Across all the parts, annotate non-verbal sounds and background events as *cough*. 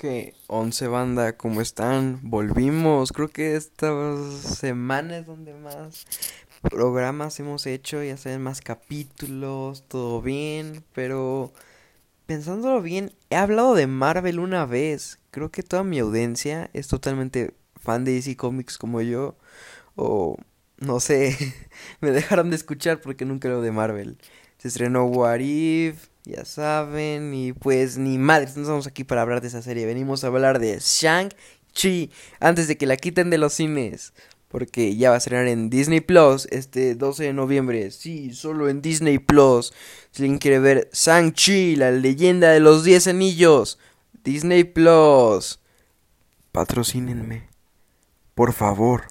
que 11 banda, ¿cómo están? Volvimos. Creo que estas semanas donde más programas hemos hecho, ya saben, más capítulos, todo bien, pero pensándolo bien, he hablado de Marvel una vez. Creo que toda mi audiencia es totalmente fan de DC Comics como yo, o no sé, *laughs* me dejaron de escuchar porque nunca lo de Marvel. Se estrenó What If, ya saben, y pues ni madre, no estamos aquí para hablar de esa serie, venimos a hablar de Shang-Chi antes de que la quiten de los cines. Porque ya va a estrenar en Disney Plus este 12 de noviembre. Sí, solo en Disney Plus. Si alguien quiere ver Shang-Chi, la leyenda de los 10 anillos. Disney Plus. Patrocínenme. Por favor.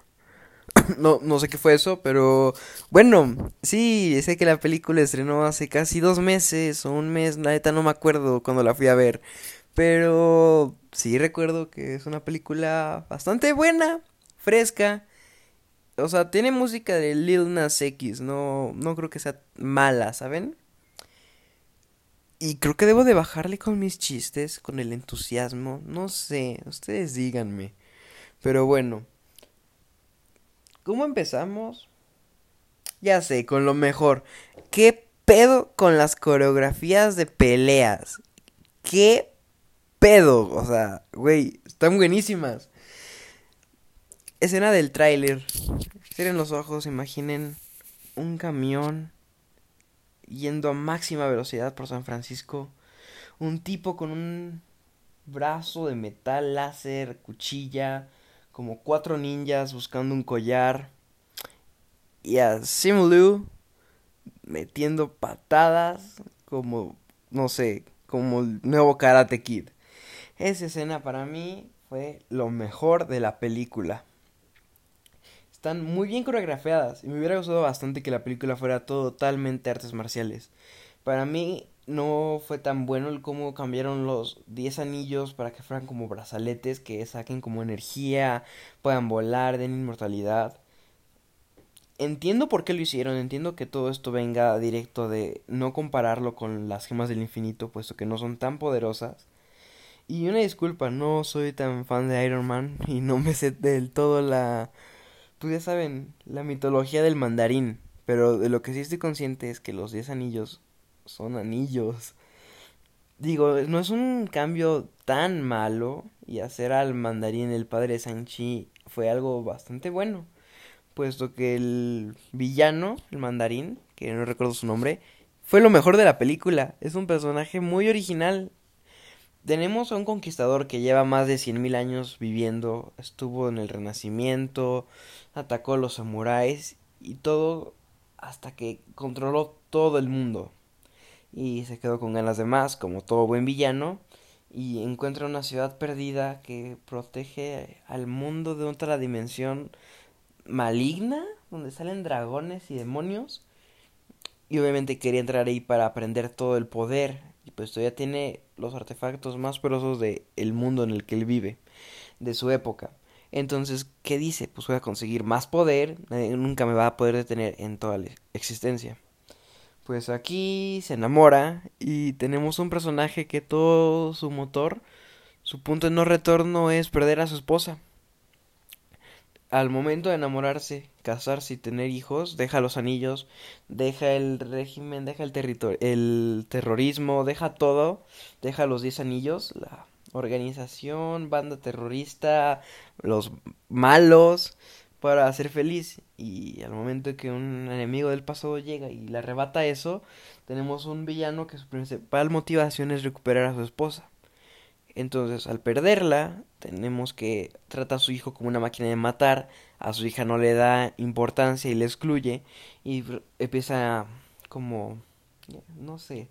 *coughs* no, no sé qué fue eso, pero bueno, sí, sé que la película estrenó hace casi dos meses o un mes, la neta no me acuerdo cuando la fui a ver, pero sí recuerdo que es una película bastante buena, fresca, o sea, tiene música de Lil Nas X, no, no creo que sea mala, ¿saben? Y creo que debo de bajarle con mis chistes, con el entusiasmo, no sé, ustedes díganme. Pero bueno, ¿Cómo empezamos? Ya sé, con lo mejor. ¿Qué pedo con las coreografías de peleas? ¿Qué pedo? O sea, güey, están buenísimas. Escena del tráiler. Cierren los ojos, imaginen un camión yendo a máxima velocidad por San Francisco. Un tipo con un brazo de metal láser, cuchilla, como cuatro ninjas buscando un collar y a Simulu metiendo patadas como no sé, como el nuevo Karate Kid. Esa escena para mí fue lo mejor de la película. Están muy bien coreografiadas y me hubiera gustado bastante que la película fuera totalmente artes marciales. Para mí no fue tan bueno el cómo cambiaron los 10 anillos para que fueran como brazaletes que saquen como energía, puedan volar, den inmortalidad. Entiendo por qué lo hicieron, entiendo que todo esto venga directo de no compararlo con las gemas del infinito, puesto que no son tan poderosas. Y una disculpa, no soy tan fan de Iron Man y no me sé del todo la... Pues ya saben, la mitología del mandarín. Pero de lo que sí estoy consciente es que los 10 anillos son anillos. Digo, no es un cambio tan malo y hacer al mandarín el padre de Sanchi fue algo bastante bueno, puesto que el villano, el mandarín, que no recuerdo su nombre, fue lo mejor de la película. Es un personaje muy original. Tenemos a un conquistador que lleva más de cien mil años viviendo, estuvo en el Renacimiento, atacó a los samuráis y todo hasta que controló todo el mundo y se quedó con ganas de más, como todo buen villano, y encuentra una ciudad perdida que protege al mundo de otra dimensión maligna, donde salen dragones y demonios, y obviamente quería entrar ahí para aprender todo el poder, y pues todavía tiene los artefactos más poderosos del el mundo en el que él vive, de su época. Entonces, ¿qué dice? Pues voy a conseguir más poder, nunca me va a poder detener en toda la existencia pues aquí se enamora y tenemos un personaje que todo su motor, su punto de no retorno es perder a su esposa. Al momento de enamorarse, casarse y tener hijos, deja los anillos, deja el régimen, deja el territorio, el terrorismo, deja todo, deja los diez anillos, la organización, banda terrorista, los malos, para ser feliz. Y al momento que un enemigo del pasado llega y le arrebata eso, tenemos un villano que su principal motivación es recuperar a su esposa. Entonces, al perderla, tenemos que trata a su hijo como una máquina de matar, a su hija no le da importancia y le excluye. Y empieza como no sé,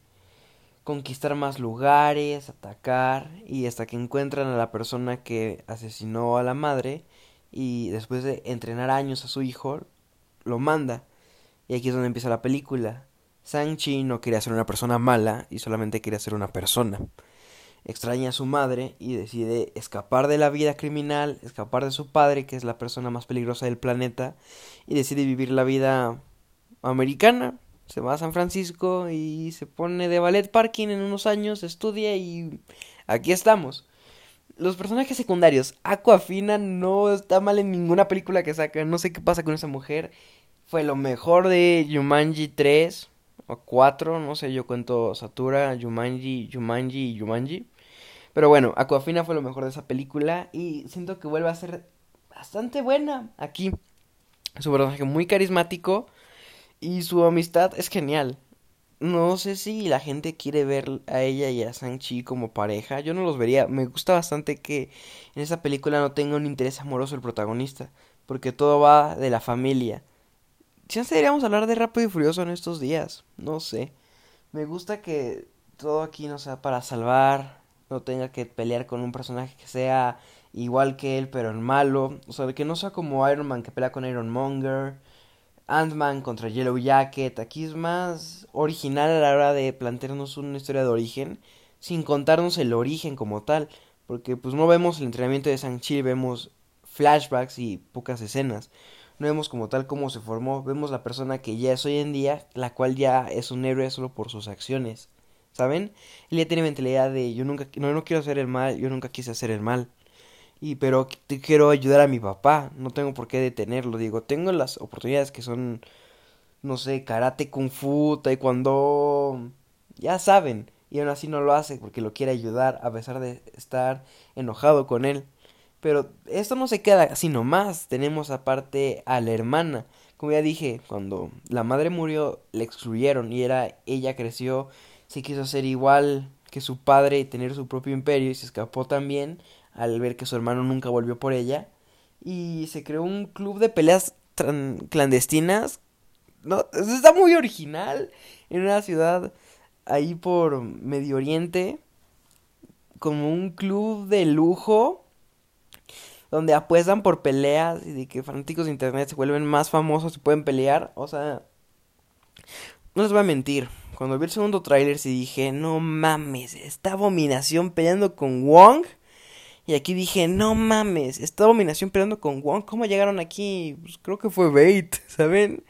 conquistar más lugares, atacar. Y hasta que encuentran a la persona que asesinó a la madre y después de entrenar años a su hijo, lo manda. Y aquí es donde empieza la película. Sanchi no quería ser una persona mala y solamente quería ser una persona. Extraña a su madre y decide escapar de la vida criminal, escapar de su padre, que es la persona más peligrosa del planeta, y decide vivir la vida americana. Se va a San Francisco y se pone de ballet parking en unos años, estudia y aquí estamos. Los personajes secundarios. Aquafina no está mal en ninguna película que saca. No sé qué pasa con esa mujer. Fue lo mejor de Yumanji 3 o 4. No sé, yo cuento Satura, Yumanji, Yumanji y Yumanji. Pero bueno, Aquafina fue lo mejor de esa película. Y siento que vuelve a ser bastante buena aquí. Su personaje muy carismático. Y su amistad es genial. No sé si la gente quiere ver a ella y a Sanchi como pareja. Yo no los vería. Me gusta bastante que en esa película no tenga un interés amoroso el protagonista. Porque todo va de la familia. Si deberíamos hablar de Rápido y Furioso en estos días. No sé. Me gusta que todo aquí no sea para salvar. No tenga que pelear con un personaje que sea igual que él, pero en malo. O sea, que no sea como Iron Man que pelea con Iron Monger Ant-Man contra Yellow Jacket. Aquí es más original a la hora de plantearnos una historia de origen, sin contarnos el origen como tal, porque pues no vemos el entrenamiento de Shang-Chi, vemos flashbacks y pocas escenas. No vemos como tal cómo se formó, vemos la persona que ya es hoy en día, la cual ya es un héroe solo por sus acciones. ¿Saben? Él ya tiene mentalidad de yo nunca no, no quiero hacer el mal, yo nunca quise hacer el mal y pero quiero ayudar a mi papá, no tengo por qué detenerlo, digo, tengo las oportunidades que son, no sé, karate, kung fu, taekwondo, ya saben, y aún así no lo hace porque lo quiere ayudar a pesar de estar enojado con él. Pero esto no se queda así nomás, tenemos aparte a la hermana, como ya dije, cuando la madre murió, le excluyeron y era ella creció, se quiso ser igual que su padre y tener su propio imperio y se escapó también al ver que su hermano nunca volvió por ella. Y se creó un club de peleas clandestinas. No, está muy original. En una ciudad ahí por Medio Oriente. Como un club de lujo. Donde apuestan por peleas y de que fanáticos de internet se vuelven más famosos y pueden pelear. O sea, no les voy a mentir. Cuando vi el segundo tráiler sí dije, no mames, esta abominación peleando con Wong y aquí dije, no mames, esta dominación peleando con Wong, ¿cómo llegaron aquí? Pues creo que fue bait, *laughs* ¿saben?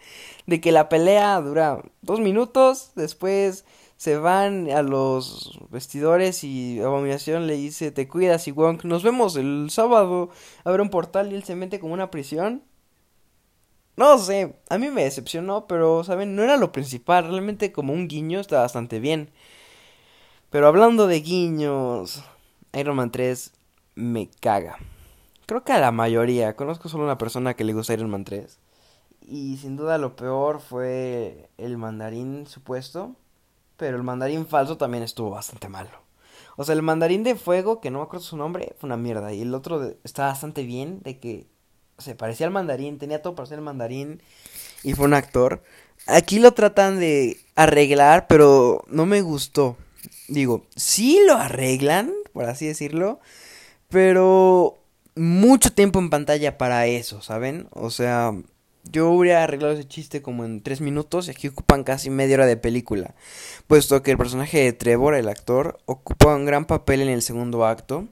De que la pelea dura dos minutos, después se van a los vestidores y Abominación le dice, te cuidas y Wong, nos vemos el sábado, abre un portal y él se mete como una prisión. No sé, a mí me decepcionó, pero, ¿saben? No era lo principal, realmente como un guiño está bastante bien. Pero hablando de guiños, Iron Man 3 me caga. Creo que a la mayoría. Conozco solo una persona que le gusta Iron Man 3. Y sin duda lo peor fue el mandarín supuesto. Pero el mandarín falso también estuvo bastante malo. O sea, el mandarín de fuego, que no me acuerdo su nombre, fue una mierda. Y el otro está bastante bien, de que se parecía al mandarín, tenía todo para ser el mandarín. Y fue un actor. Aquí lo tratan de arreglar, pero no me gustó. Digo, sí lo arreglan, por así decirlo. Pero mucho tiempo en pantalla para eso, ¿saben? O sea, yo hubiera arreglado ese chiste como en tres minutos y aquí ocupan casi media hora de película. Puesto que el personaje de Trevor, el actor, ocupa un gran papel en el segundo acto.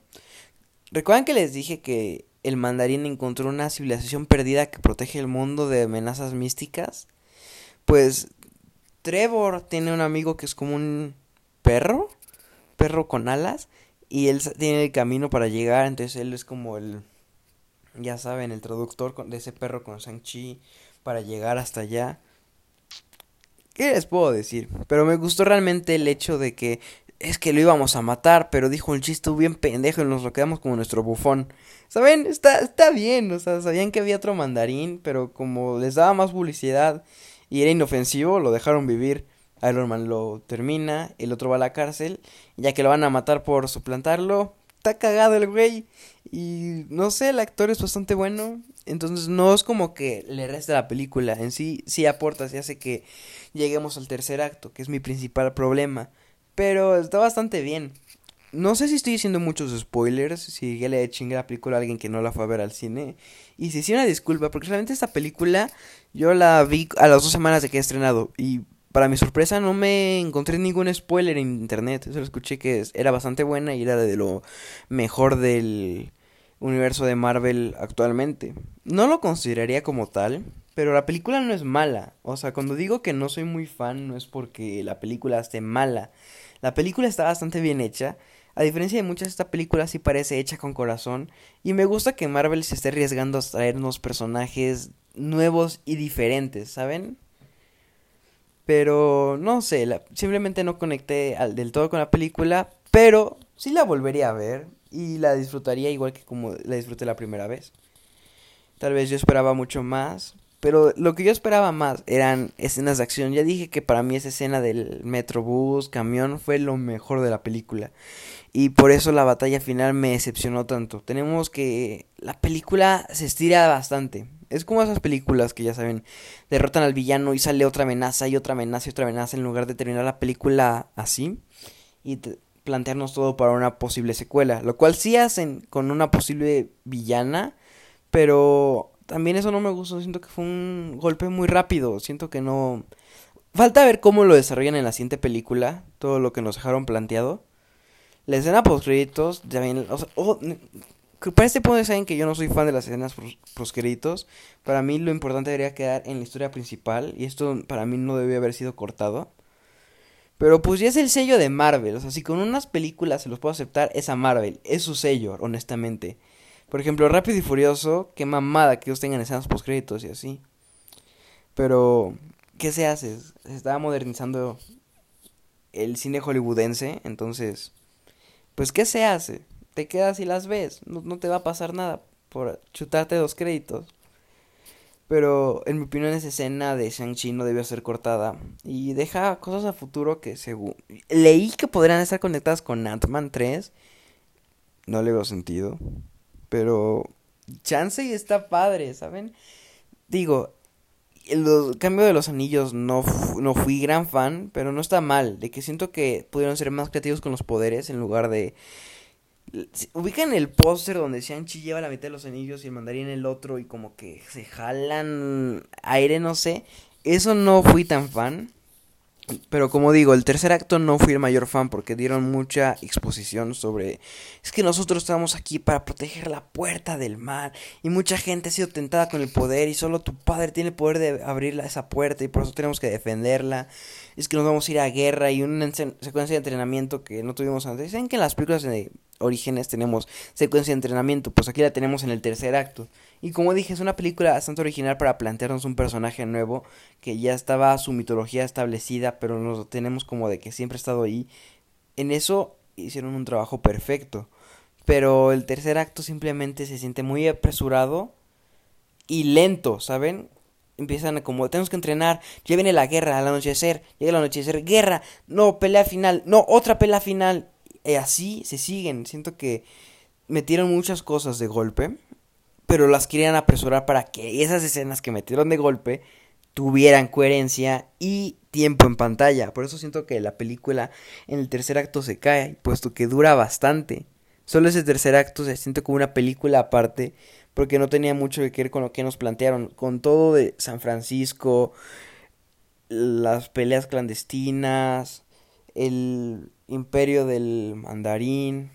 ¿Recuerdan que les dije que el mandarín encontró una civilización perdida que protege el mundo de amenazas místicas? Pues Trevor tiene un amigo que es como un perro, perro con alas, y él tiene el camino para llegar, entonces él es como el, ya saben, el traductor de ese perro con Shang-Chi para llegar hasta allá. ¿Qué les puedo decir? Pero me gustó realmente el hecho de que es que lo íbamos a matar, pero dijo el chiste bien pendejo y nos lo quedamos como nuestro bufón. ¿Saben? Está, está bien, o sea, sabían que había otro mandarín, pero como les daba más publicidad y era inofensivo, lo dejaron vivir. Iron Man lo termina, el otro va a la cárcel, ya que lo van a matar por suplantarlo. Está cagado el güey. Y no sé, el actor es bastante bueno. Entonces no es como que le resta la película. En sí, sí aporta, sí hace que lleguemos al tercer acto, que es mi principal problema. Pero está bastante bien. No sé si estoy diciendo muchos spoilers, si ya le chingue la película a alguien que no la fue a ver al cine. Y si sí una disculpa, porque realmente esta película yo la vi a las dos semanas de que he estrenado. Y para mi sorpresa no me encontré ningún spoiler en internet. Solo escuché que era bastante buena y era de lo mejor del universo de Marvel actualmente. No lo consideraría como tal, pero la película no es mala. O sea, cuando digo que no soy muy fan no es porque la película esté mala. La película está bastante bien hecha. A diferencia de muchas, esta película sí parece hecha con corazón. Y me gusta que Marvel se esté arriesgando a traernos personajes nuevos y diferentes, ¿saben? Pero no sé, simplemente no conecté al, del todo con la película, pero sí la volvería a ver y la disfrutaría igual que como la disfruté la primera vez. Tal vez yo esperaba mucho más, pero lo que yo esperaba más eran escenas de acción. Ya dije que para mí esa escena del metrobús, camión, fue lo mejor de la película. Y por eso la batalla final me decepcionó tanto. Tenemos que... La película se estira bastante. Es como esas películas que ya saben, derrotan al villano y sale otra amenaza y otra amenaza y otra amenaza en lugar de terminar la película así y plantearnos todo para una posible secuela. Lo cual sí hacen con una posible villana, pero también eso no me gustó. Siento que fue un golpe muy rápido. Siento que no... Falta ver cómo lo desarrollan en la siguiente película, todo lo que nos dejaron planteado. La escena post créditos, también, para este punto saben que yo no soy fan de las escenas proscritos. Para mí lo importante debería quedar en la historia principal. Y esto para mí no debe haber sido cortado. Pero pues ya es el sello de Marvel. O sea, si con unas películas se los puedo aceptar, es a Marvel. Es su sello, honestamente. Por ejemplo, Rápido y Furioso, qué mamada que ellos tengan escenas postcréditos y así. Pero, ¿qué se hace? Se está modernizando el cine hollywoodense. Entonces, pues, ¿qué se hace? Te quedas y las ves. No, te va a pasar nada por chutarte dos créditos. Pero en mi opinión esa escena de Shang-Chi no debió ser cortada. Y deja cosas a futuro que según... Leí que podrían estar conectadas con Ant-Man 3. No le veo sentido. Pero... Chance está padre, ¿saben? Digo, el cambio de los anillos no, no fui gran fan, pero no está mal. De que siento que pudieron ser más creativos con los poderes en lugar de Ubican el póster donde Shang-Chi lleva la mitad de los anillos y el mandarín el otro y como que se jalan aire, no sé. Eso no fui tan fan. Pero como digo, el tercer acto no fui el mayor fan porque dieron mucha exposición sobre... Es que nosotros estamos aquí para proteger la puerta del mal y mucha gente ha sido tentada con el poder y solo tu padre tiene el poder de abrir esa puerta y por eso tenemos que defenderla. Es que nos vamos a ir a guerra y una secuencia de entrenamiento que no tuvimos antes. Dicen que en las películas de Orígenes tenemos secuencia de entrenamiento, pues aquí la tenemos en el tercer acto. Y como dije, es una película bastante original para plantearnos un personaje nuevo que ya estaba su mitología establecida, pero nos tenemos como de que siempre ha estado ahí. En eso hicieron un trabajo perfecto. Pero el tercer acto simplemente se siente muy apresurado y lento, ¿saben? Empiezan como, tenemos que entrenar, ya viene la guerra al anochecer, llega el anochecer, guerra, no, pelea final, no, otra pelea final. Y así se siguen. Siento que metieron muchas cosas de golpe pero las querían apresurar para que esas escenas que metieron de golpe tuvieran coherencia y tiempo en pantalla. Por eso siento que la película en el tercer acto se cae, puesto que dura bastante. Solo ese tercer acto se siente como una película aparte, porque no tenía mucho que ver con lo que nos plantearon, con todo de San Francisco, las peleas clandestinas, el imperio del mandarín,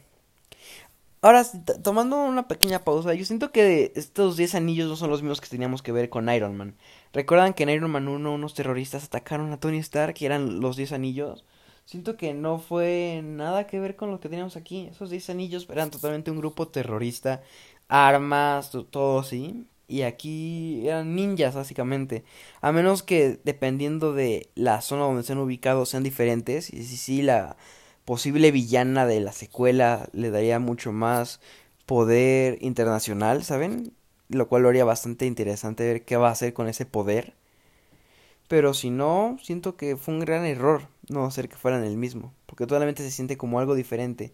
Ahora, tomando una pequeña pausa, yo siento que estos 10 anillos no son los mismos que teníamos que ver con Iron Man. ¿Recuerdan que en Iron Man 1 unos terroristas atacaron a Tony Stark y eran los 10 anillos? Siento que no fue nada que ver con lo que teníamos aquí. Esos 10 anillos eran totalmente un grupo terrorista, armas, todo así. Y aquí eran ninjas, básicamente. A menos que dependiendo de la zona donde estén ubicados sean diferentes. Y si sí, la posible villana de la secuela le daría mucho más poder internacional, ¿saben? Lo cual lo haría bastante interesante ver qué va a hacer con ese poder. Pero si no, siento que fue un gran error no hacer que fueran el mismo, porque totalmente se siente como algo diferente.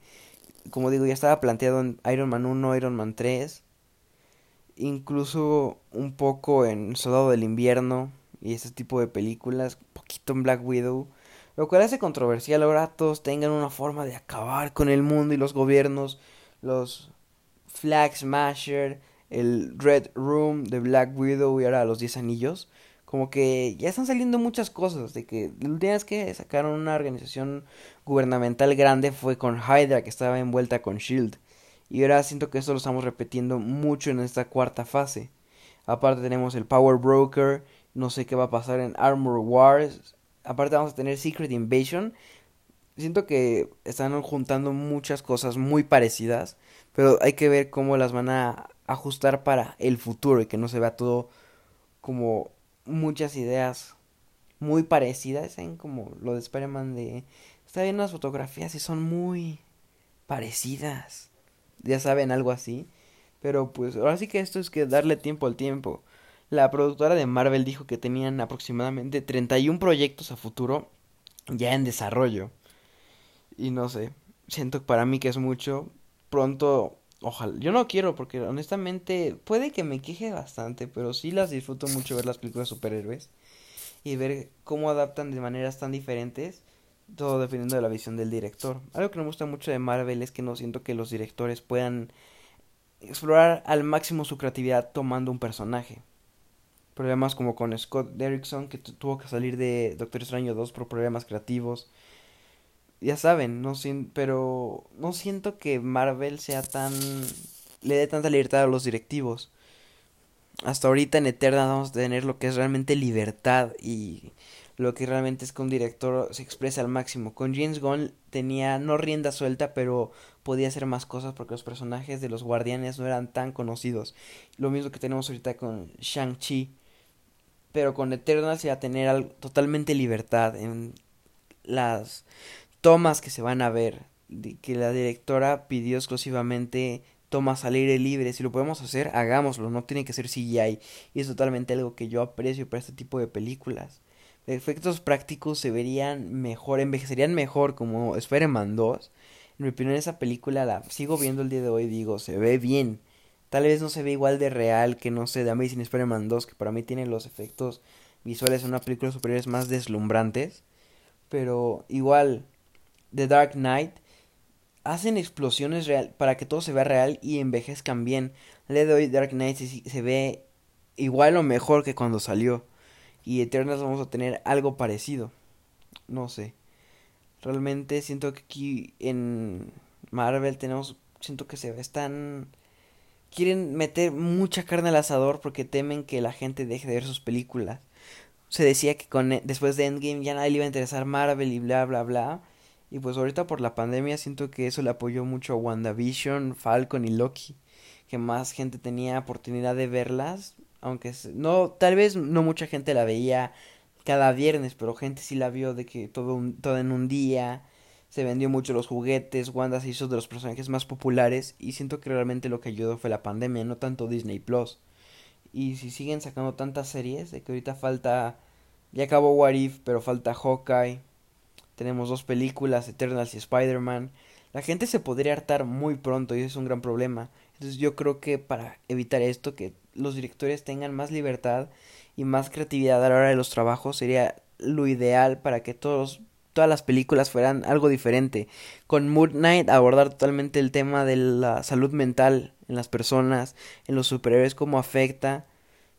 Como digo, ya estaba planteado en Iron Man 1, Iron Man 3, incluso un poco en Soldado del Invierno y ese tipo de películas, poquito en Black Widow lo cual hace controversial ahora todos tengan una forma de acabar con el mundo y los gobiernos, los Flag Smasher, el Red Room de Black Widow y ahora los 10 anillos. Como que ya están saliendo muchas cosas, de que vez que sacaron una organización gubernamental grande fue con Hydra que estaba envuelta con Shield. Y ahora siento que esto lo estamos repitiendo mucho en esta cuarta fase. Aparte tenemos el Power Broker, no sé qué va a pasar en Armor Wars, Aparte vamos a tener Secret Invasion. siento que están juntando muchas cosas muy parecidas, pero hay que ver cómo las van a ajustar para el futuro y que no se vea todo como muchas ideas muy parecidas, en como lo de Spider-Man de está viendo las fotografías y son muy parecidas. Ya saben, algo así. Pero pues ahora sí que esto es que darle tiempo al tiempo. La productora de Marvel dijo que tenían aproximadamente 31 proyectos a futuro ya en desarrollo. Y no sé, siento para mí que es mucho. Pronto, ojalá, yo no quiero porque honestamente puede que me queje bastante, pero sí las disfruto mucho ver las películas de superhéroes y ver cómo adaptan de maneras tan diferentes, todo dependiendo de la visión del director. Algo que me gusta mucho de Marvel es que no siento que los directores puedan explorar al máximo su creatividad tomando un personaje. Problemas como con Scott Derrickson, que tuvo que salir de Doctor Extraño 2 por problemas creativos. Ya saben, no pero no siento que Marvel sea tan le dé tanta libertad a los directivos. Hasta ahorita en Eterna vamos a tener lo que es realmente libertad y lo que realmente es que un director se expresa al máximo. Con James Gunn tenía no rienda suelta, pero podía hacer más cosas porque los personajes de los guardianes no eran tan conocidos. Lo mismo que tenemos ahorita con Shang-Chi. Pero con Eternal se va a tener totalmente libertad en las tomas que se van a ver. Que la directora pidió exclusivamente tomas al aire libre. Si lo podemos hacer, hagámoslo. No tiene que ser CGI. Y es totalmente algo que yo aprecio para este tipo de películas efectos prácticos se verían mejor, envejecerían mejor como Spider-Man 2. En mi opinión esa película la sigo viendo el día de hoy y digo, se ve bien. Tal vez no se ve igual de real que no sé, de Amazing Spider-Man 2, que para mí tiene los efectos visuales en una película superiores más deslumbrantes. Pero igual, The Dark Knight hacen explosiones real para que todo se vea real y envejezcan bien. Le doy Dark Knight se, se ve igual o mejor que cuando salió y Eternals vamos a tener algo parecido. No sé. Realmente siento que aquí en Marvel tenemos, siento que se están quieren meter mucha carne al asador porque temen que la gente deje de ver sus películas. Se decía que con e, después de Endgame ya nadie le iba a interesar Marvel y bla bla bla. Y pues ahorita por la pandemia siento que eso le apoyó mucho a WandaVision, Falcon y Loki. Que más gente tenía oportunidad de verlas aunque no, tal vez no mucha gente la veía cada viernes, pero gente sí la vio de que todo, todo en un día, se vendió mucho los juguetes, Wanda se hizo de los personajes más populares y siento que realmente lo que ayudó fue la pandemia, no tanto Disney Plus. Y si siguen sacando tantas series, de que ahorita falta, ya acabó What If, pero falta Hawkeye, tenemos dos películas, Eternals y Spider-Man, la gente se podría hartar muy pronto y eso es un gran problema. Entonces yo creo que para evitar esto, que los directores tengan más libertad y más creatividad a la hora de los trabajos sería lo ideal para que todos todas las películas fueran algo diferente. Con Moon Knight abordar totalmente el tema de la salud mental en las personas, en los superhéroes, cómo afecta.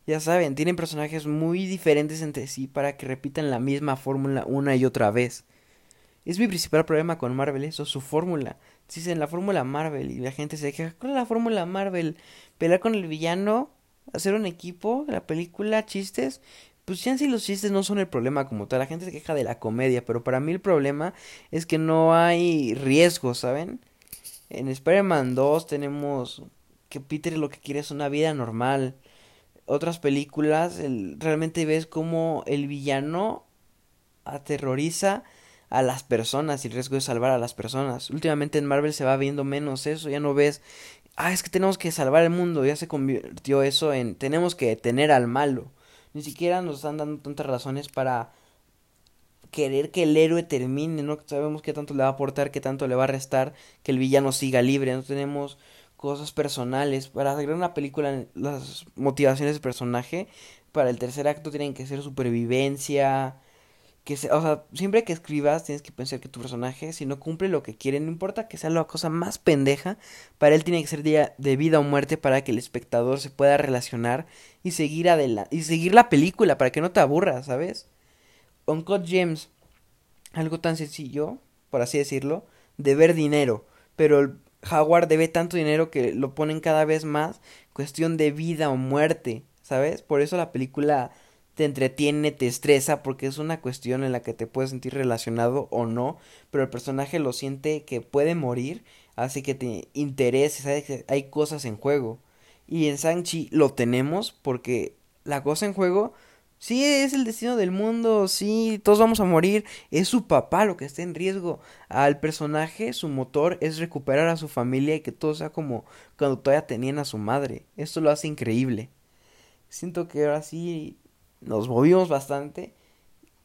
Ya saben, tienen personajes muy diferentes entre sí para que repitan la misma fórmula una y otra vez. Es mi principal problema con Marvel, eso, su fórmula. Dicen la fórmula Marvel y la gente se queja, ¿cuál es la fórmula Marvel? Pelear con el villano hacer un equipo, la película, chistes, pues ya sí los chistes no son el problema como tal, la gente se queja de la comedia, pero para mí el problema es que no hay riesgo, ¿saben? En Spider-Man 2 tenemos que Peter lo que quiere es una vida normal. Otras películas realmente ves como el villano aterroriza a las personas y el riesgo de salvar a las personas. Últimamente en Marvel se va viendo menos eso, ya no ves ah, es que tenemos que salvar el mundo, ya se convirtió eso en tenemos que detener al malo. Ni siquiera nos están dando tantas razones para querer que el héroe termine, no sabemos qué tanto le va a aportar, qué tanto le va a restar, que el villano siga libre, no tenemos cosas personales. Para hacer una película, las motivaciones del personaje, para el tercer acto tienen que ser supervivencia, que o sea, siempre que escribas tienes que pensar que tu personaje, si no cumple lo que quiere, no importa que sea la cosa más pendeja, para él tiene que ser día de vida o muerte para que el espectador se pueda relacionar y seguir adelante, y seguir la película para que no te aburras, ¿sabes? Uncut James, algo tan sencillo, por así decirlo, de ver dinero, pero el Jaguar debe tanto dinero que lo ponen cada vez más cuestión de vida o muerte, ¿sabes? Por eso la película te entretiene, te estresa, porque es una cuestión en la que te puedes sentir relacionado o no, pero el personaje lo siente que puede morir, hace que te que hay cosas en juego. Y en Sanchi lo tenemos porque la cosa en juego Sí, es el destino del mundo, sí, todos vamos a morir, es su papá lo que está en riesgo. Al personaje, su motor es recuperar a su familia y que todo sea como cuando todavía tenían a su madre. Esto lo hace increíble. Siento que ahora sí nos movimos bastante.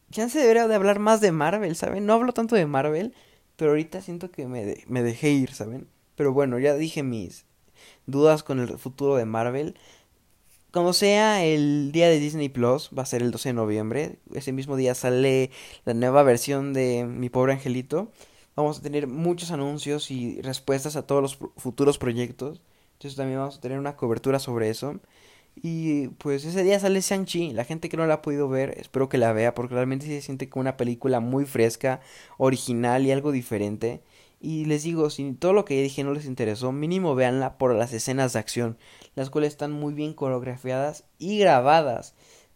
Ya se debería de hablar más de Marvel, ¿saben? No hablo tanto de Marvel, pero ahorita siento que me, me dejé ir, ¿saben? Pero bueno, ya dije mis dudas con el futuro de Marvel. Como sea el día de Disney Plus, va a ser el 12 de noviembre. Ese mismo día sale la nueva versión de Mi pobre angelito. Vamos a tener muchos anuncios y respuestas a todos los futuros proyectos. Entonces también vamos a tener una cobertura sobre eso. Y pues ese día sale Shang-Chi. La gente que no la ha podido ver, espero que la vea porque realmente se siente como una película muy fresca, original y algo diferente. Y les digo, si todo lo que dije no les interesó, mínimo véanla por las escenas de acción, las cuales están muy bien coreografiadas y grabadas.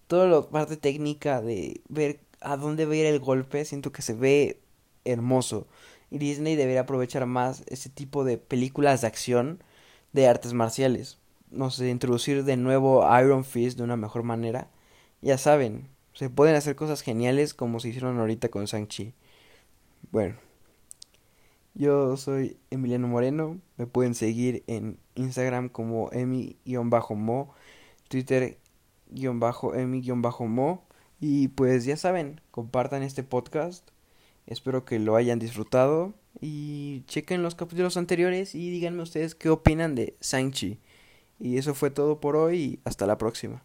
Toda la parte técnica de ver a dónde va a ir el golpe, siento que se ve hermoso. Y Disney debería aprovechar más ese tipo de películas de acción de artes marciales. No sé, introducir de nuevo Iron Fist de una mejor manera. Ya saben, se pueden hacer cosas geniales como se hicieron ahorita con Shang-Chi. Bueno. Yo soy Emiliano Moreno, me pueden seguir en Instagram como emi-mo, Twitter-emi-mo y pues ya saben, compartan este podcast, espero que lo hayan disfrutado y chequen los capítulos anteriores y díganme ustedes qué opinan de Sanchi. Y eso fue todo por hoy y hasta la próxima.